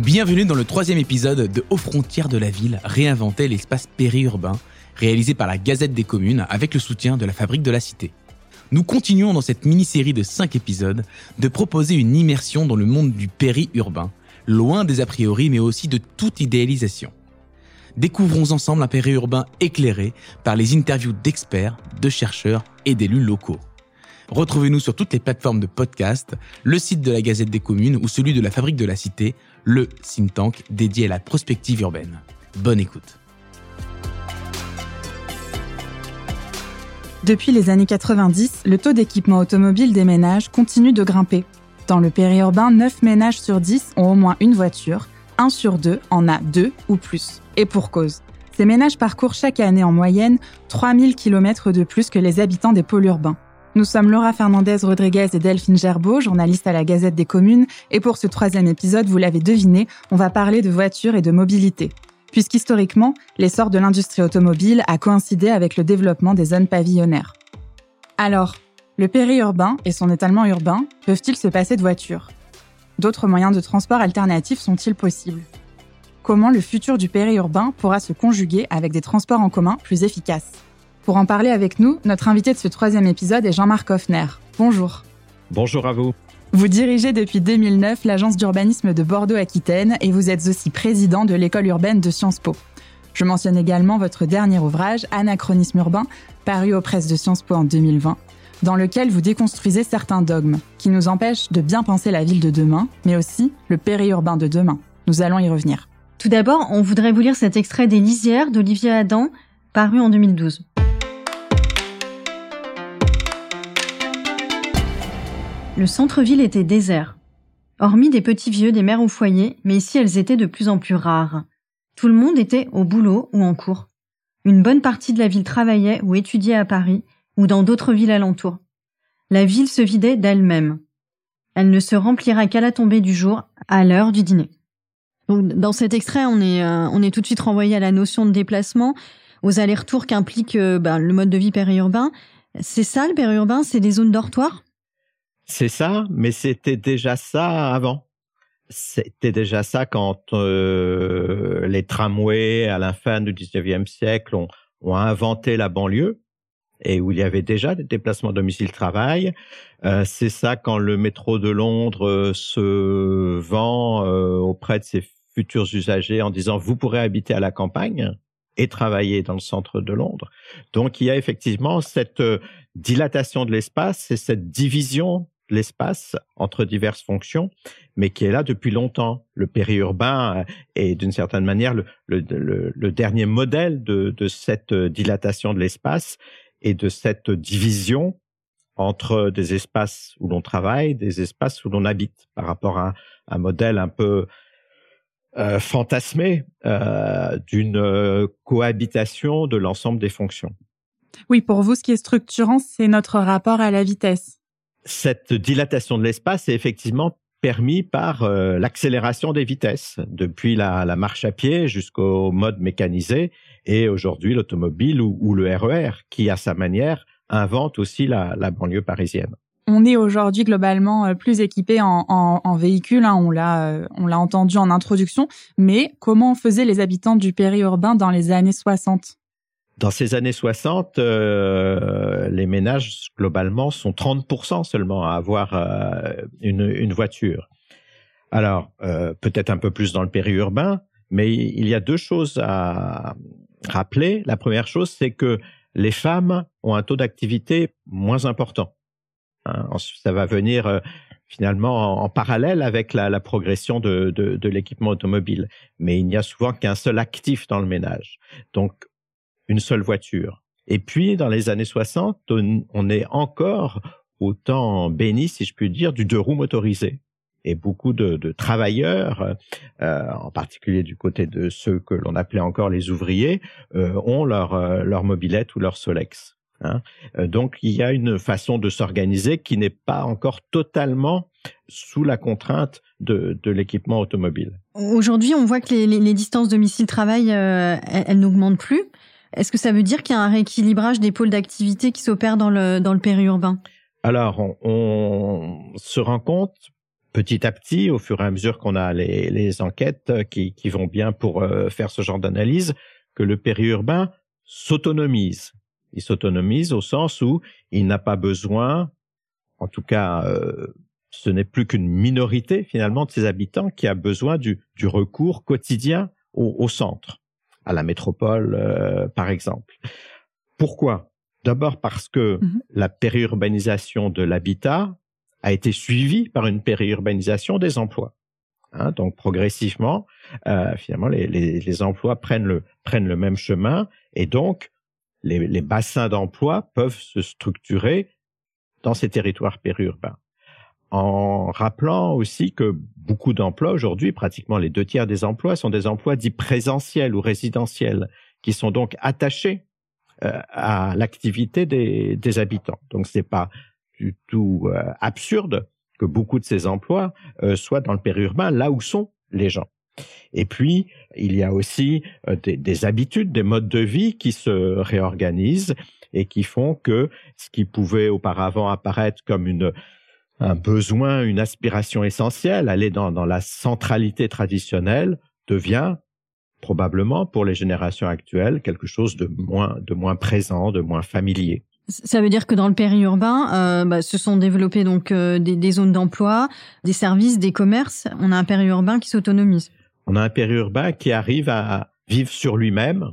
Bienvenue dans le troisième épisode de Aux frontières de la ville, réinventer l'espace périurbain, réalisé par la Gazette des communes avec le soutien de la Fabrique de la Cité. Nous continuons dans cette mini-série de 5 épisodes de proposer une immersion dans le monde du périurbain, loin des a priori mais aussi de toute idéalisation. Découvrons ensemble un périurbain éclairé par les interviews d'experts, de chercheurs et d'élus locaux. Retrouvez-nous sur toutes les plateformes de podcast, le site de la Gazette des communes ou celui de la Fabrique de la Cité, le think tank dédié à la prospective urbaine. Bonne écoute. Depuis les années 90, le taux d'équipement automobile des ménages continue de grimper. Dans le périurbain, 9 ménages sur 10 ont au moins une voiture, 1 sur 2 en a 2 ou plus. Et pour cause. Ces ménages parcourent chaque année en moyenne 3000 km de plus que les habitants des pôles urbains. Nous sommes Laura Fernandez Rodriguez et Delphine Gerbeau, journalistes à la Gazette des communes, et pour ce troisième épisode, vous l'avez deviné, on va parler de voitures et de mobilité. Puisqu'historiquement, l'essor de l'industrie automobile a coïncidé avec le développement des zones pavillonnaires. Alors, le périurbain et son étalement urbain peuvent-ils se passer de voitures? D'autres moyens de transport alternatifs sont-ils possibles? Comment le futur du périurbain pourra se conjuguer avec des transports en commun plus efficaces? Pour en parler avec nous, notre invité de ce troisième épisode est Jean-Marc Hoffner. Bonjour. Bonjour à vous. Vous dirigez depuis 2009 l'agence d'urbanisme de Bordeaux-Aquitaine et vous êtes aussi président de l'école urbaine de Sciences Po. Je mentionne également votre dernier ouvrage, Anachronisme urbain, paru aux presses de Sciences Po en 2020, dans lequel vous déconstruisez certains dogmes qui nous empêchent de bien penser la ville de demain, mais aussi le périurbain de demain. Nous allons y revenir. Tout d'abord, on voudrait vous lire cet extrait des Lisières d'Olivier Adam, paru en 2012. Le centre-ville était désert. Hormis des petits vieux, des mères au foyer, mais ici elles étaient de plus en plus rares. Tout le monde était au boulot ou en cours. Une bonne partie de la ville travaillait ou étudiait à Paris ou dans d'autres villes alentours. La ville se vidait d'elle-même. Elle ne se remplira qu'à la tombée du jour, à l'heure du dîner. Dans cet extrait, on est, euh, on est tout de suite renvoyé à la notion de déplacement, aux allers-retours qu'implique euh, ben, le mode de vie périurbain. C'est ça le périurbain, c'est des zones dortoirs? C'est ça, mais c'était déjà ça avant. C'était déjà ça quand euh, les tramways, à la fin du 19e siècle, ont, inventé la banlieue et où il y avait déjà des déplacements domicile-travail. Euh, c'est ça quand le métro de Londres euh, se vend auprès de ses futurs usagers en disant vous pourrez habiter à la campagne et travailler dans le centre de Londres. Donc il y a effectivement cette dilatation de l'espace et cette division l'espace entre diverses fonctions, mais qui est là depuis longtemps. Le périurbain est d'une certaine manière le, dernier modèle de, cette dilatation de l'espace et de cette division entre des espaces où l'on travaille, des espaces où l'on habite, par rapport à un modèle un peu euh, fantasmé euh, d'une cohabitation de l'ensemble des fonctions. Oui, pour vous, ce qui est structurant, c'est notre rapport à la vitesse cette dilatation de l'espace est effectivement permis par euh, l'accélération des vitesses, depuis la, marche à pied jusqu'au mode mécanisé, et aujourd'hui l'automobile ou, le RER, e qui à sa manière invente aussi la, banlieue parisienne. On est aujourd'hui globalement euh, plus équipé en, véhicules, hein, on l'a euh, on l'a entendu en introduction, mais comment faisaient les habitants du périurbain dans les années 60 dans ces années 60, euh, les ménages globalement sont 30% seulement à avoir euh, une, voiture. Alors euh, peut-être un peu plus dans le périurbain, mais il y a deux choses à rappeler. La première chose, c'est que les femmes ont un taux d'activité moins important. Hein, ça va venir finalement en, parallèle avec la, progression de, de l'équipement automobile. Mais il n'y a souvent qu'un seul actif dans le ménage. Donc une seule voiture. Et puis, dans les années 60, on, est encore autant béni, si je puis dire, du deux roues motorisé. Et beaucoup de, travailleurs, euh, en particulier du côté de ceux que l'on appelait encore les ouvriers, euh, ont leur, euh, leur mobilette ou leur Solex. Hein. donc, il y a une façon de s'organiser qui n'est pas encore totalement sous la contrainte de, l'équipement automobile. Aujourd'hui, on voit que les, distances domicile-travail, elles n'augmentent plus. Est-ce que ça veut dire qu'il y a un rééquilibrage des pôles d'activité qui s'opère dans le, dans le périurbain? Alors, on, se rend compte petit à petit, au fur et à mesure qu'on a les, enquêtes qui, qui, vont bien pour faire ce genre d'analyse, que le périurbain s'autonomise. Il s'autonomise au sens où il n'a pas besoin, en tout cas, ce n'est plus qu'une minorité finalement de ses habitants qui a besoin du, recours quotidien au, centre, à la métropole par exemple. Pourquoi? D'abord parce que mmh la périurbanisation de l'habitat a été suivie par une périurbanisation des emplois. Hein, donc progressivement, euh, finalement, les, les, les, emplois prennent le, prennent le même chemin et donc les, les bassins d'emploi peuvent se structurer dans ces territoires périurbains. En rappelant aussi que beaucoup d'emplois aujourd'hui, pratiquement les deux tiers des emplois, sont des emplois dits présentiels ou résidentiels, qui sont donc attachés euh, à l'activité des, habitants. Donc c'est pas du tout euh, absurde que beaucoup de ces emplois euh, soient dans le périurbain, là où sont les gens. Et puis, il y a aussi des, habitudes, des modes de vie qui se réorganisent et qui font que ce qui pouvait auparavant apparaître comme une, un besoin, une aspiration essentielle, aller dans, dans la centralité traditionnelle, devient probablement pour les générations actuelles quelque chose de moins, de moins présent, de moins familier. Ça veut dire que dans le périurbain, euh, bah, se sont développées donc euh, des, des, zones d'emploi, des services, des commerces. On a un périurbain qui s'autonomise. On a un périurbain qui arrive à vivre sur lui-même,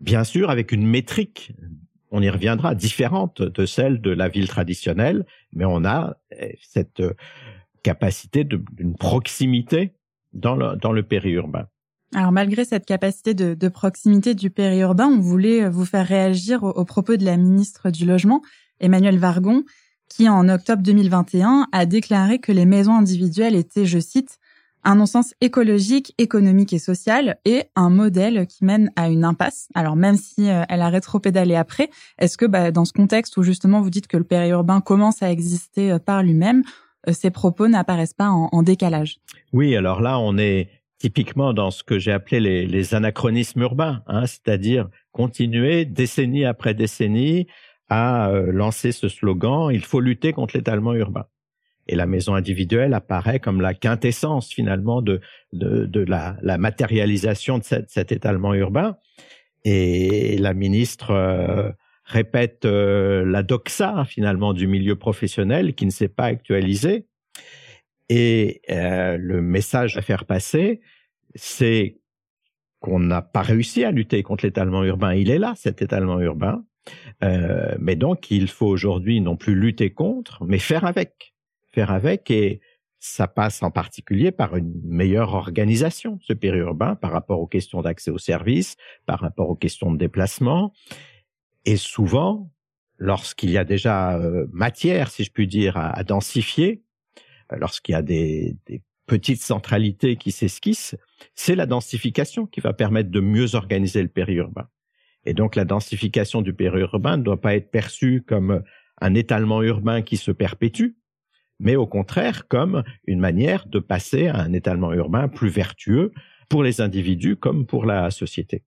bien sûr avec une métrique, on y reviendra, différente de celle de la ville traditionnelle, mais on a euh, cette capacité d'une proximité dans le, périurbain. Alors malgré cette capacité de, proximité du périurbain, on voulait euh, vous faire réagir au, propos de la ministre du Logement, Emmanuel Vargon, qui en octobre 2021 a déclaré que les maisons individuelles étaient, je cite, un non-sens écologique, économique et social et un modèle qui mène à une impasse. Alors même si euh, elle a rétro-pédalé après, est-ce que bah, dans ce contexte où justement vous dites que le périurbain commence à exister euh, par lui-même, ces propos n'apparaissent pas en, décalage? Oui, alors là on est typiquement dans ce que j'ai appelé les, les, anachronismes urbains, hein, c'est-à-dire continuer décennie après décennie à euh, lancer ce slogan il faut lutter contre l'étalement urbain. Et la maison individuelle apparaît comme la quintessence finalement de, de, de la, la, matérialisation de cet, cet, étalement urbain. Et la ministre euh, répète euh, la doxa finalement du milieu professionnel qui ne s'est pas actualisé et euh, le message à faire passer, c'est qu'on n'a pas réussi à lutter contre l'étalement urbain. Il est là, cet étalement urbain. Euh, mais donc, il faut aujourd'hui non plus lutter contre, mais faire avec. Avec et ça passe en particulier par une meilleure organisation, ce périurbain, par rapport aux questions d'accès aux services, par rapport aux questions de déplacement. Et souvent, lorsqu'il y a déjà euh, matière, si je puis dire, à densifier, lorsqu'il y a des, des petites centralités qui s'esquissent, c'est la densification qui va permettre de mieux organiser le périurbain. Et donc la densification du périurbain ne doit pas être perçue comme un étalement urbain qui se perpétue, mais au contraire comme une manière de passer à un étalement urbain plus vertueux pour les individus comme pour la société.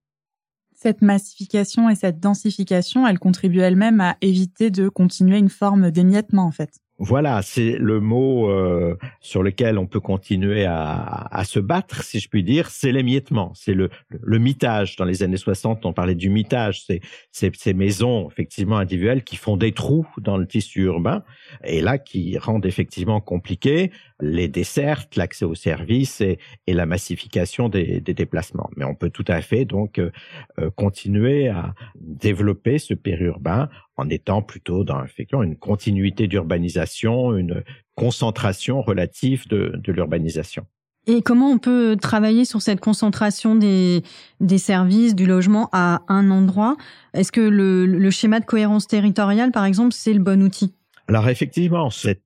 Cette massification et cette densification, elles contribuent elles-mêmes à éviter de continuer une forme d'émiettement en fait. Voilà, c'est le mot euh, sur lequel on peut continuer à, à, se battre, si je puis dire, c'est l'émiettement, c'est le, le, mitage. Dans les années 60, on parlait du mitage, c'est ces maisons effectivement individuelles qui font des trous dans le tissu urbain et là qui rendent effectivement compliqué les dessertes, l'accès aux services et, et, la massification des, des, déplacements. Mais on peut tout à fait donc euh, euh, continuer à développer ce périurbain en étant plutôt dans effectivement une continuité d'urbanisation, une concentration relative de, de l'urbanisation. Et comment on peut travailler sur cette concentration des, des services, du logement à un endroit? Est-ce que le, le, schéma de cohérence territoriale, par exemple, c'est le bon outil? Alors effectivement, cette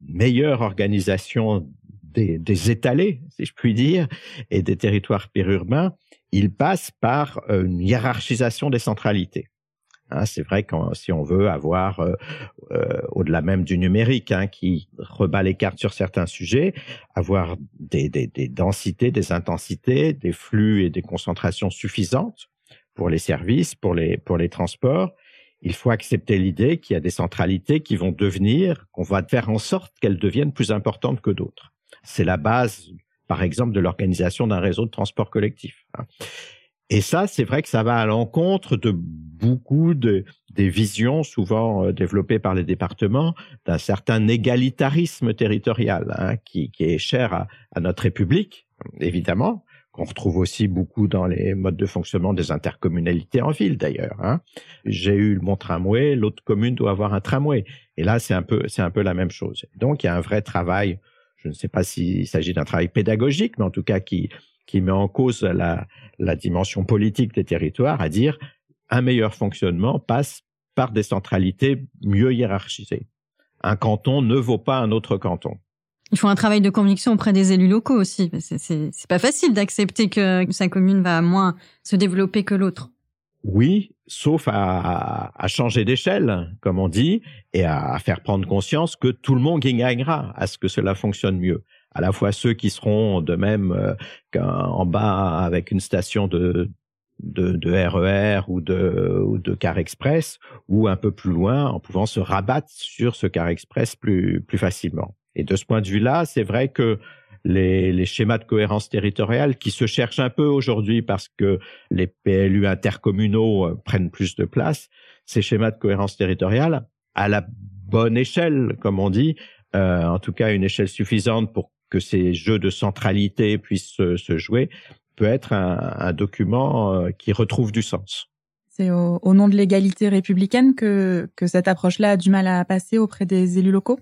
meilleure organisation des, des, étalés, si je puis dire, et des territoires périurbains, il passe par euh, une hiérarchisation des centralités. Hein, c'est vrai que si on veut avoir, euh, euh, au-delà même du numérique, hein, qui rebat les cartes sur certains sujets, avoir des, des, des, densités, des intensités, des flux et des concentrations suffisantes pour les services, pour les, pour les transports, il faut accepter l'idée qu'il y a des centralités qui vont devenir, qu'on va faire en sorte qu'elles deviennent plus importantes que d'autres. C'est la base, par exemple, de l'organisation d'un réseau de transport collectif. Hein. Et ça, c'est vrai que ça va à l'encontre de beaucoup de, des visions souvent euh, développées par les départements d'un certain égalitarisme territorial hein, qui, est cher à, notre République, évidemment, qu'on retrouve aussi beaucoup dans les modes de fonctionnement des intercommunalités en ville d'ailleurs. Hein. J'ai eu mon tramway, l'autre commune doit avoir un tramway. Et là, c'est un peu, un peu la même chose. Donc, il y a un vrai travail. Je ne sais pas s'il s'agit d'un travail pédagogique, mais en tout cas qui qui met en cause la dimension politique des territoires, à dire un meilleur fonctionnement passe par des centralités mieux hiérarchisées. Un canton ne vaut pas un autre canton. Il faut un travail de conviction auprès des élus locaux aussi. C'est pas facile d'accepter que sa commune va moins se développer que l'autre. Oui, sauf à, changer d'échelle, comme on dit, et à faire prendre conscience que tout le monde gagnera à ce que cela fonctionne mieux à la fois ceux qui seront de même euh, en bas avec une station de, de, RER e ou de, car express, ou un peu plus loin en pouvant se rabattre sur ce car express plus facilement. Et de ce point de vue-là, c'est vrai que les, les, schémas de cohérence territoriale qui se cherchent un peu aujourd'hui parce que les PLU intercommunaux euh, prennent plus de place, ces schémas de cohérence territoriale, à la bonne échelle, comme on dit, euh, en tout cas une échelle suffisante pour que ces jeux de centralité puissent se, jouer, peut être un, document euh, qui retrouve du sens. C'est au, nom de l'égalité républicaine que, que cette approche-là a du mal à passer auprès des élus locaux?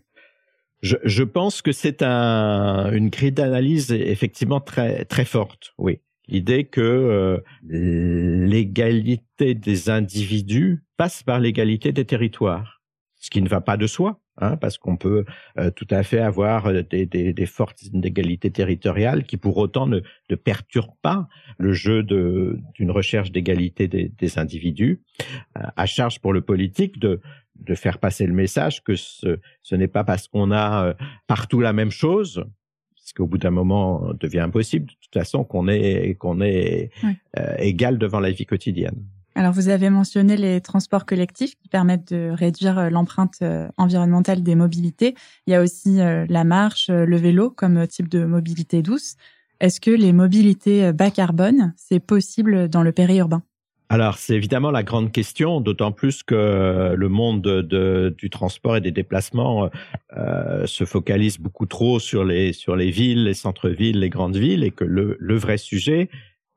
Je, je pense que c'est un, une grille d'analyse effectivement très, très forte, oui. L'idée que euh, l'égalité des individus passe par l'égalité des territoires, ce qui ne va pas de soi. Hein, parce qu'on peut euh, tout à fait avoir euh, des, des, des fortes inégalités territoriales qui pour autant ne, ne perturbent pas le jeu d'une recherche d'égalité des, des, individus. Euh, à charge pour le politique de, de faire passer le message que ce, ce n'est pas parce qu'on a partout la même chose, ce qu'au bout d'un moment devient impossible de toute façon qu'on est qu'on est égal devant la vie quotidienne. Alors, vous avez mentionné les transports collectifs qui permettent de réduire euh, l'empreinte euh, environnementale des mobilités. Il y a aussi euh, la marche, le vélo comme type de mobilité douce. Est-ce que les mobilités bas carbone, c'est possible dans le périurbain? Alors, c'est évidemment la grande question, d'autant plus que le monde de, du transport et des déplacements euh, se focalise beaucoup trop sur les sur les villes, les centres-villes, les grandes villes, et que le, le vrai sujet,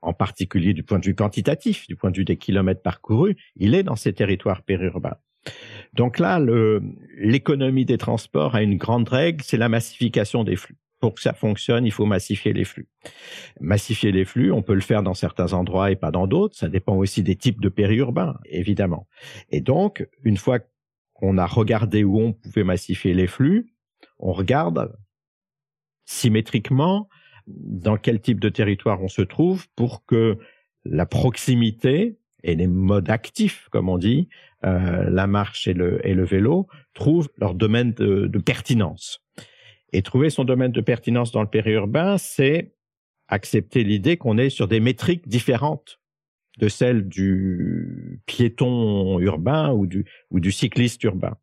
en particulier du point de vue quantitatif, du point de vue des kilomètres parcourus, il est dans ces territoires périurbains. Donc là, l'économie des transports a une grande règle, c'est la massification des flux. Pour que ça fonctionne, il faut massifier les flux. Massifier les flux, on peut le faire dans certains endroits et pas dans d'autres. Ça dépend aussi des types de périurbains, évidemment. Et donc, une fois qu'on a regardé où on pouvait massifier les flux, on regarde symétriquement dans quel type de territoire on se trouve pour que la proximité et les modes actifs, comme on dit, euh, la marche et le, vélo, trouvent leur domaine de pertinence. Et trouver son domaine de pertinence dans le périurbain, c'est accepter l'idée qu'on est sur des métriques différentes de celles du piéton urbain ou du, ou du cycliste urbain.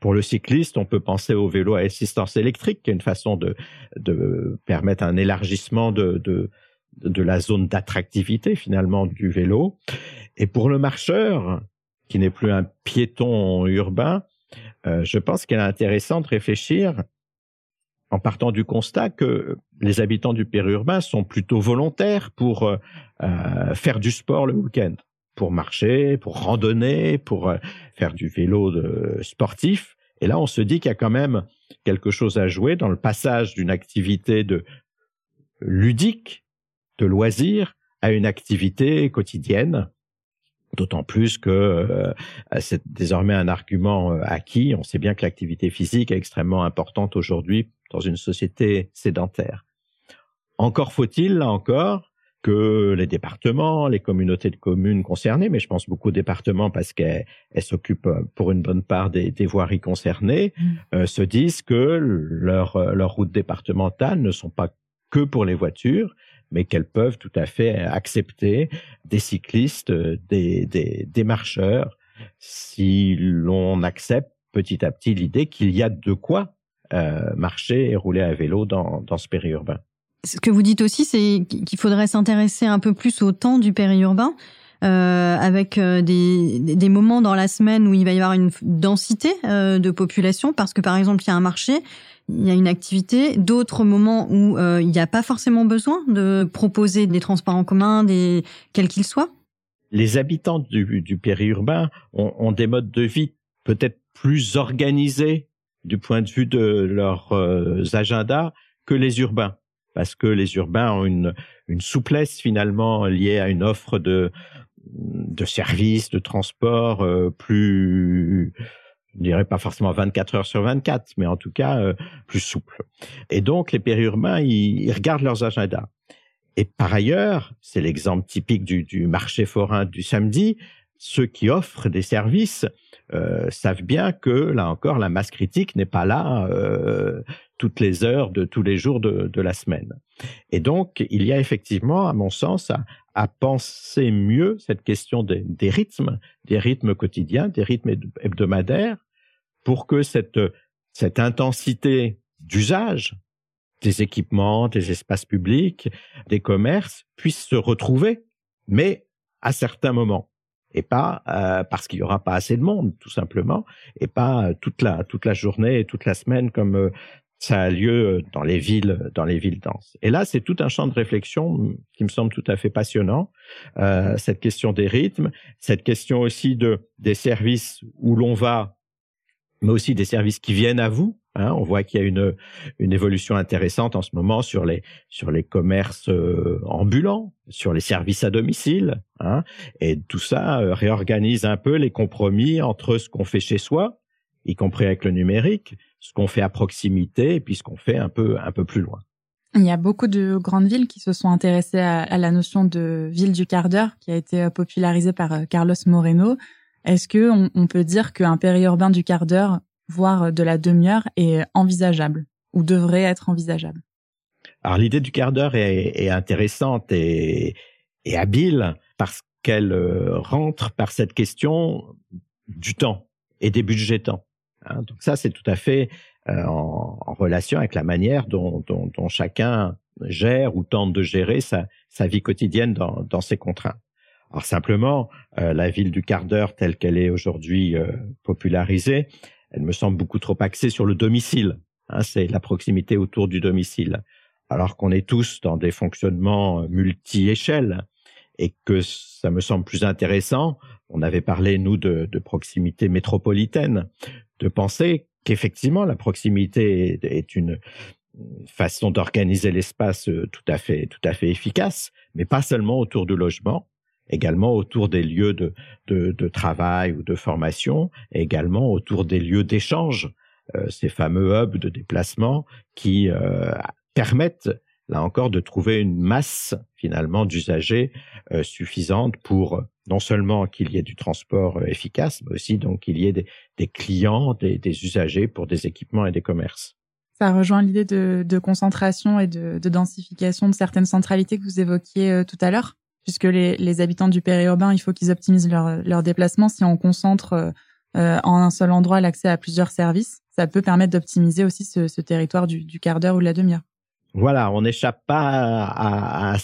Pour le cycliste, on peut penser au vélo à assistance électrique, qui est une façon de, de permettre un élargissement de, de, la zone d'attractivité finalement du vélo. Et pour le marcheur, qui n'est plus un piéton urbain, euh, je pense qu'il est intéressant de réfléchir en partant du constat que les habitants du périurbain sont plutôt volontaires pour euh, euh faire du sport le week-end, pour marcher, pour randonner, pour euh, faire du vélo sportif. Et là, on se dit qu'il y a quand même quelque chose à jouer dans le passage d'une activité de ludique, de loisir, à une activité quotidienne. D'autant plus que euh, c'est désormais un argument euh, acquis. On sait bien que l'activité physique est extrêmement importante aujourd'hui dans une société sédentaire. Encore faut-il, là encore, que les départements, les communautés de communes concernées, mais je pense beaucoup aux départements parce qu'elles s'occupent euh, pour une bonne part des, des voiries concernées, mmh. euh, se disent que leurs euh, leurs routes départementales ne sont pas que pour les voitures, mais qu'elles peuvent tout à fait accepter des cyclistes, des, des, des marcheurs, si l'on accepte petit à petit l'idée qu'il y a de quoi marcher et rouler à vélo dans, dans ce périurbain. Ce que vous dites aussi, c'est qu'il faudrait s'intéresser un peu plus au temps du périurbain. Euh, avec euh, des, des, moments dans la semaine où il va y avoir une densité euh, de population, parce que par exemple, il y a un marché, il y a une activité, d'autres moments où euh, il n'y a pas forcément besoin de proposer des transports en commun, des, quels qu'ils soient. Les habitants du, du périurbain ont, ont, des modes de vie peut-être plus organisés du point de vue de leurs agendas que les urbains parce que les urbains ont une, souplesse finalement liée à une offre de, services, de transport euh, plus, je dirais pas forcément 24 heures sur 24, mais en tout cas euh, plus souple. Et donc les périurbains, ils, regardent leurs agendas. Et par ailleurs, c'est l'exemple typique du, marché forain du samedi, ceux qui offrent des services euh, savent bien que, là encore, la masse critique n'est pas là toutes les heures de tous les jours de, de, la semaine. Et donc, il y a effectivement, à mon sens, à, à penser mieux cette question des, des, rythmes, des rythmes quotidiens, des rythmes hebdomadaires, pour que cette, cette intensité d'usage des équipements, des espaces publics, des commerces puisse se retrouver, mais à certains moments et pas euh, parce qu'il y aura pas assez de monde, tout simplement, et pas toute la toute la journée et toute la semaine comme euh, ça a lieu dans les villes, dans les villes denses. Et là, c'est tout un champ de réflexion qui me semble tout à fait passionnant. Euh, cette question des rythmes, cette question aussi de des services où l'on va, mais aussi des services qui viennent à vous. Hein, on voit qu'il y a une, une évolution intéressante en ce moment sur les, sur les commerces euh, ambulants, sur les services à domicile. Hein, et tout ça euh, réorganise un peu les compromis entre ce qu'on fait chez soi, y compris avec le numérique, ce qu'on fait à proximité et puis ce qu'on fait un peu, un peu plus loin. Il y a beaucoup de grandes villes qui se sont intéressées à, à la notion de ville du quart d'heure qui a été euh, popularisée par euh, Carlos Moreno. Est-ce que on, on peut dire qu'un périurbain du quart d'heure, voire de la demi-heure, est envisageable ou devrait être envisageable? Alors l'idée du quart d'heure est, est, intéressante et, et habile parce qu'elle euh, rentre par cette question du temps et des budgets temps. Hein, donc ça, c'est tout à fait euh, en, relation avec la manière dont, chacun gère ou tente de gérer sa, vie quotidienne dans, ses contraintes. Alors simplement, euh, la ville du quart d'heure telle qu'elle est aujourd'hui euh, popularisée, elle me semble beaucoup trop axée sur le domicile. Hein, c'est la proximité autour du domicile. Alors qu'on est tous dans des fonctionnements multi-échelles et que ça me semble plus intéressant, on avait parlé, nous, de proximité métropolitaine, de penser qu'effectivement la proximité est une façon d'organiser l'espace euh, tout à fait tout à fait efficace, mais pas seulement autour du logement, également autour des lieux de, de, de travail ou de formation, également autour des lieux d'échange, euh, ces fameux hubs de déplacement qui euh, permettent là encore de trouver une masse finalement d'usagers euh, suffisante pour non seulement qu'il y ait du transport euh, efficace, mais aussi donc qu'il y ait des, des clients, des, des, usagers pour des équipements et des commerces. Ça rejoint l'idée de, de, concentration et de, de, densification de certaines centralités que vous évoquiez euh, tout à l'heure, puisque les, les, habitants du périurbain, il faut qu'ils optimisent leur, leur déplacement. Si on concentre euh, en un seul endroit l'accès à plusieurs services, ça peut permettre d'optimiser aussi ce, ce territoire du, du quart d'heure ou de la demi-heure. Voilà, on n'échappe pas à, à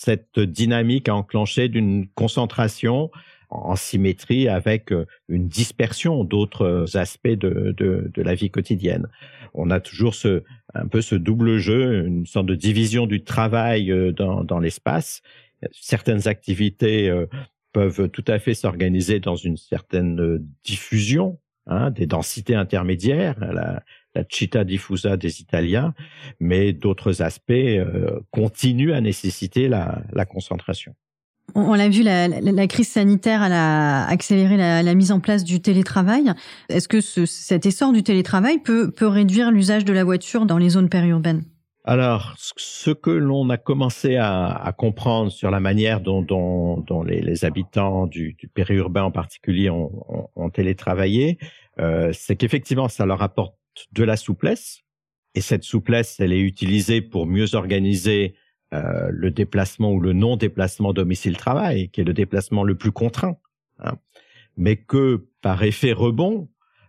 cette dynamique enclenchée d'une concentration en symétrie avec euh, une dispersion d'autres aspects de, de, la vie quotidienne. On a toujours ce, un peu ce double jeu, une sorte de division du travail euh, dans, dans l'espace. Certaines activités euh, peuvent tout à fait s'organiser dans une certaine diffusion, hein, des densités intermédiaires. La città diffusa des Italiens, mais d'autres aspects euh, continuent à nécessiter la, la concentration. On l'a vu, la, la, la, crise sanitaire elle a accéléré la, la mise en place du télétravail. Est-ce que ce, cet essor du télétravail peut, peut réduire l'usage de la voiture dans les zones périurbaines? Alors, ce que l'on a commencé à, à, comprendre sur la manière dont, dont, dont les, les, habitants du, du, périurbain en particulier ont, ont, ont télétravaillé, euh, c'est qu'effectivement, ça leur apporte de la souplesse. Et cette souplesse, elle est utilisée pour mieux organiser euh, le déplacement ou le non-déplacement domicile-travail, qui est le déplacement le plus contraint. Hein. Mais que par effet rebond,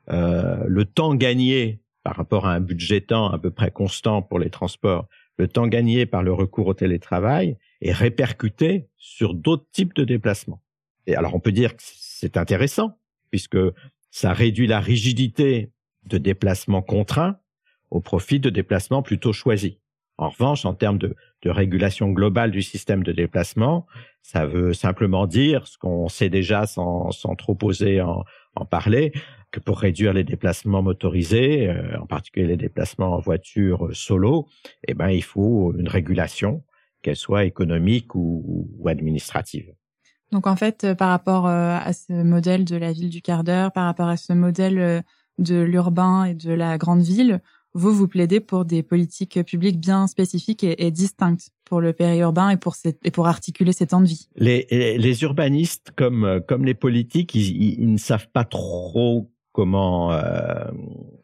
euh, le temps gagné par rapport à un budget temps à peu près constant pour les transports, le temps gagné par le recours au télétravail est répercuté sur d'autres types de déplacements. Et alors on peut dire que c'est intéressant puisque ça réduit la rigidité de déplacements contraints au profit de déplacements plutôt choisis. En revanche, en termes de, régulation globale du système de déplacement, ça veut simplement dire ce qu'on sait déjà sans, trop oser en, parler, que pour réduire les déplacements motorisés, euh, en particulier les déplacements en voiture solo, eh ben, il faut une régulation, qu'elle soit économique ou, administrative. Donc en fait, euh, par rapport euh, à ce modèle de la ville du quart d'heure, par rapport à ce modèle de l'urbain et de la grande ville, vous, vous plaidez pour des politiques publiques bien spécifiques et, distinctes pour le périurbain et pour, pour articuler ces temps de vie. Les, les urbanistes, comme, comme les politiques, ils, ne savent pas trop comment euh,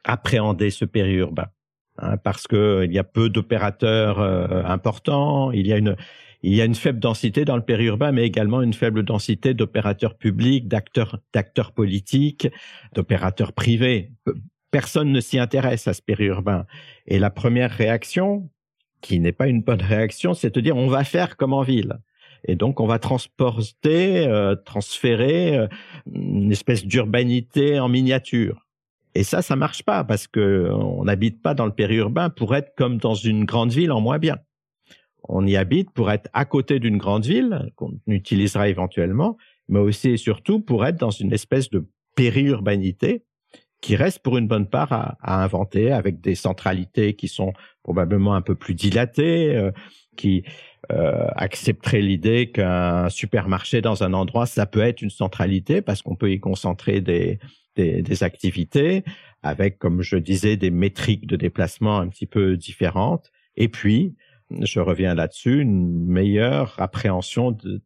appréhender ce périurbain. Hein, parce qu'il y a peu d'opérateurs euh, importants, il y a une il y a une faible densité dans le périurbain, mais également une faible densité d'opérateurs publics, d'acteurs d'acteurs politiques, d'opérateurs privés personne ne s'y intéresse à ce périurbain. Et la première réaction, qui n'est pas une bonne réaction, c'est de dire on va faire comme en ville. Et donc on va transporter, euh, transférer euh, une espèce d'urbanité en miniature. Et ça, ça marche pas parce que on n'habite pas dans le périurbain pour être comme dans une grande ville en moins bien. On y habite pour être à côté d'une grande ville qu'on utilisera éventuellement, mais aussi et surtout pour être dans une espèce de périurbanité qui reste pour une bonne part à, inventer avec des centralités qui sont probablement un peu plus dilatées, euh, qui euh, accepteraient l'idée qu'un supermarché dans un endroit, ça peut être une centralité parce qu'on peut y concentrer des, des, des, activités avec, comme je disais, des métriques de déplacement un petit peu différentes. Et puis, je reviens là-dessus, une meilleure appréhension de,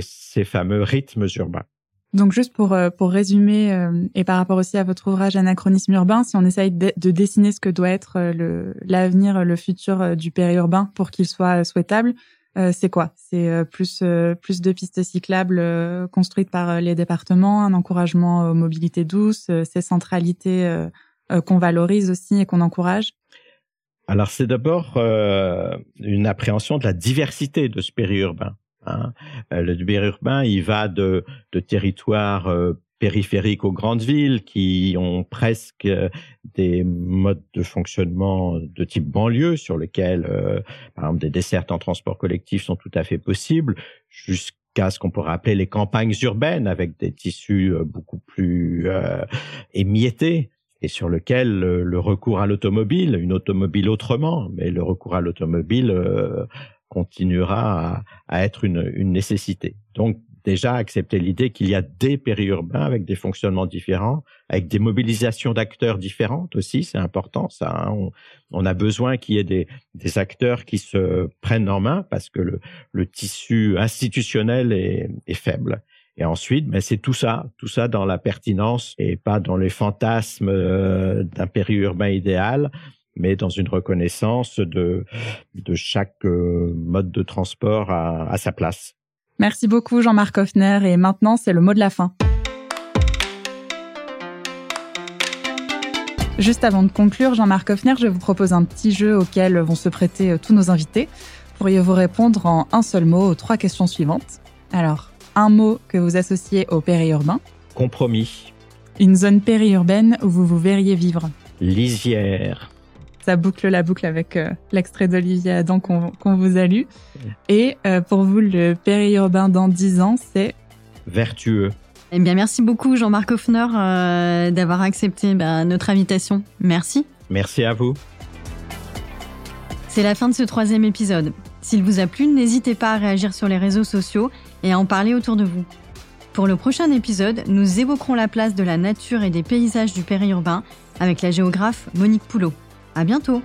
ces fameux rythmes urbains. Donc juste pour euh, pour résumer euh, et par rapport aussi à votre ouvrage Anachronisme urbain, si on essaye de, dessiner ce que doit être euh, l'avenir, le futur du périurbain pour qu'il soit souhaitable, c'est quoi? C'est plus plus de pistes cyclables construites par les départements, un encouragement aux mobilités douces, ces centralités qu'on valorise aussi et qu'on encourage. Alors c'est d'abord une appréhension de la diversité de ce périurbain. Hein. Euh, le urbain, il va de, de territoires euh, périphériques aux grandes villes qui ont presque euh, des modes de fonctionnement de type banlieue sur lesquels, par exemple, des dessertes en transport collectif sont tout à fait possibles, jusqu'à ce qu'on pourrait appeler les campagnes urbaines avec des tissus beaucoup plus émiettés et sur lequel le, recours à l'automobile, une automobile autrement, mais le recours à l'automobile continuera à, être une, une, nécessité. Donc déjà accepter l'idée qu'il y a des périurbains avec des fonctionnements différents, avec des mobilisations d'acteurs différentes aussi, c'est important ça. Hein. On, on, a besoin qu'il y ait des, des, acteurs qui se prennent en main parce que le, le tissu institutionnel est, est faible. Et ensuite, mais c'est tout ça, tout ça dans la pertinence et pas dans les fantasmes euh, d'un périurbain idéal mais dans une reconnaissance de, de chaque euh, mode de transport à, sa place. Merci beaucoup Jean-Marc Hoffner et maintenant c'est le mot de la fin. Juste avant de conclure, Jean-Marc Hoffner, je vous propose un petit jeu auquel vont se prêter euh, tous nos invités. Pourriez-vous répondre en un seul mot aux trois questions suivantes? Alors, un mot que vous associez au périurbain. Compromis. Une zone périurbaine où vous vous verriez vivre. Lisière ça boucle la boucle avec euh, l'extrait d'Olivier Adam qu'on vous a lu. Et euh, pour vous, le périurbain dans 10 ans, c'est? Vertueux. Eh bien, merci beaucoup Jean-Marc Hoffner euh, d'avoir accepté bah, notre invitation. Merci. Merci à vous. C'est la fin de ce troisième épisode. S'il vous a plu, n'hésitez pas à réagir sur les réseaux sociaux et à en parler autour de vous. Pour le prochain épisode, nous évoquerons la place de la nature et des paysages du périurbain avec la géographe Monique Poulot. À bientôt!